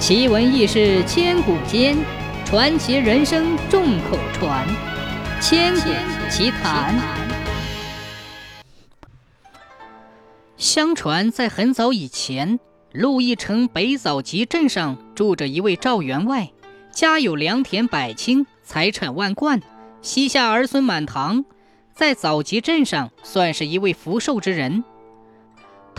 奇闻异事千古间，传奇人生众口传。千古奇谈。相传在很早以前，鹿邑城北枣集镇上住着一位赵员外，家有良田百顷，财产万贯，膝下儿孙满堂，在枣集镇上算是一位福寿之人。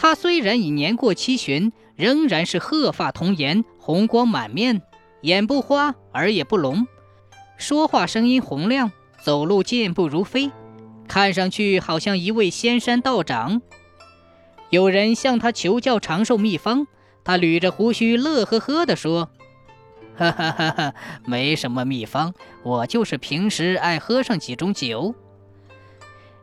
他虽然已年过七旬，仍然是鹤发童颜，红光满面，眼不花，耳也不聋，说话声音洪亮，走路健步如飞，看上去好像一位仙山道长。有人向他求教长寿秘方，他捋着胡须，乐呵呵地说：“ 哈哈哈哈，没什么秘方，我就是平时爱喝上几盅酒。”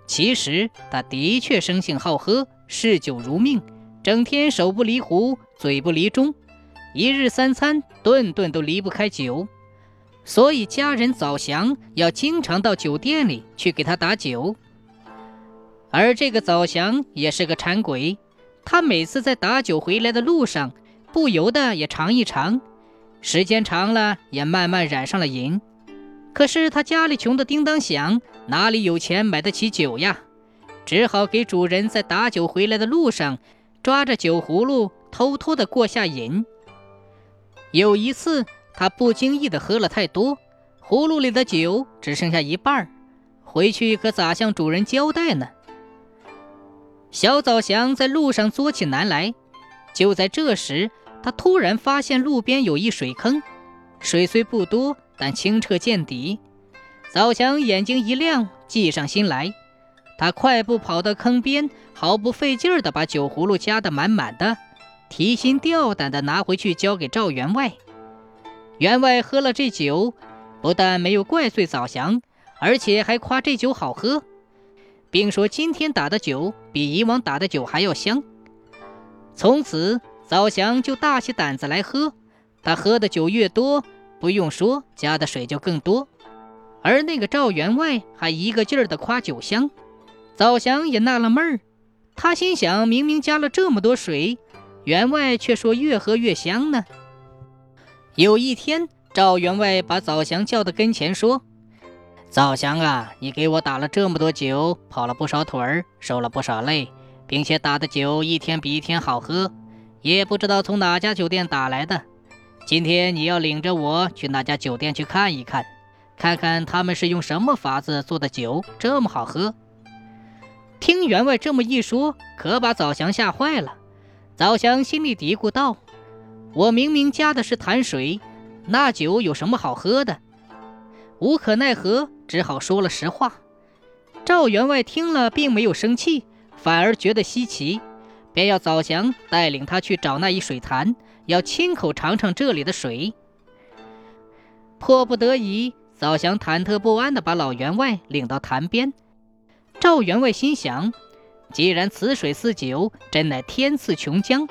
其实他的确生性好喝。嗜酒如命，整天手不离壶，嘴不离盅，一日三餐，顿顿都离不开酒。所以家人早祥要经常到酒店里去给他打酒。而这个早祥也是个馋鬼，他每次在打酒回来的路上，不由得也尝一尝，时间长了，也慢慢染上了瘾。可是他家里穷得叮当响，哪里有钱买得起酒呀？只好给主人在打酒回来的路上，抓着酒葫芦偷偷的过下瘾。有一次，他不经意的喝了太多，葫芦里的酒只剩下一半回去可咋向主人交代呢？小枣祥在路上作起难来，就在这时，他突然发现路边有一水坑，水虽不多，但清澈见底。枣祥眼睛一亮，计上心来。他快步跑到坑边，毫不费劲儿地把酒葫芦加得满满的，提心吊胆地拿回去交给赵员外。员外喝了这酒，不但没有怪罪枣祥，而且还夸这酒好喝，并说今天打的酒比以往打的酒还要香。从此，枣祥就大起胆子来喝。他喝的酒越多，不用说，加的水就更多。而那个赵员外还一个劲儿地夸酒香。枣祥也纳了闷儿，他心想：明明加了这么多水，员外却说越喝越香呢。有一天，赵员外把枣祥叫到跟前说：“枣祥啊，你给我打了这么多酒，跑了不少腿儿，受了不少累，并且打的酒一天比一天好喝，也不知道从哪家酒店打来的。今天你要领着我去那家酒店去看一看，看看他们是用什么法子做的酒这么好喝。”听员外这么一说，可把枣祥吓坏了。枣祥心里嘀咕道：“我明明加的是潭水，那酒有什么好喝的？”无可奈何，只好说了实话。赵员外听了，并没有生气，反而觉得稀奇，便要枣祥带领他去找那一水潭，要亲口尝尝这里的水。迫不得已，早祥忐忑不安地把老员外领到潭边。赵员外心想：既然此水似酒，真乃天赐琼浆，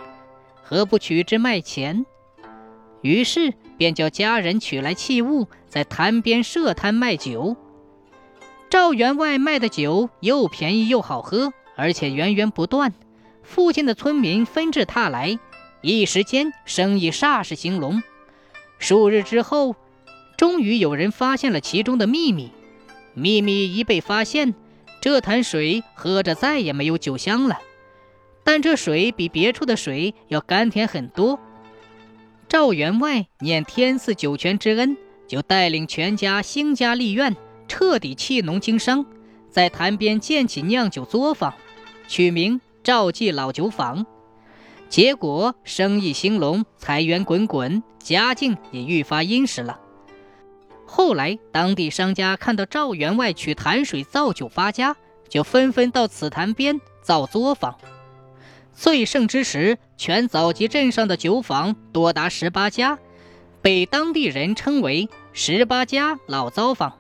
何不取之卖钱？于是便叫家人取来器物，在潭边设摊卖酒。赵员外卖的酒又便宜又好喝，而且源源不断，附近的村民纷至沓来，一时间生意煞是兴隆。数日之后，终于有人发现了其中的秘密。秘密一被发现，这潭水喝着再也没有酒香了，但这水比别处的水要甘甜很多。赵员外念天赐酒泉之恩，就带领全家兴家立院，彻底弃农经商，在潭边建起酿酒作坊，取名赵记老酒坊。结果生意兴隆，财源滚滚，家境也愈发殷实了。后来，当地商家看到赵员外取潭水造酒发家，就纷纷到此潭边造作坊。最盛之时，全枣集镇上的酒坊多达十八家，被当地人称为“十八家老糟坊”。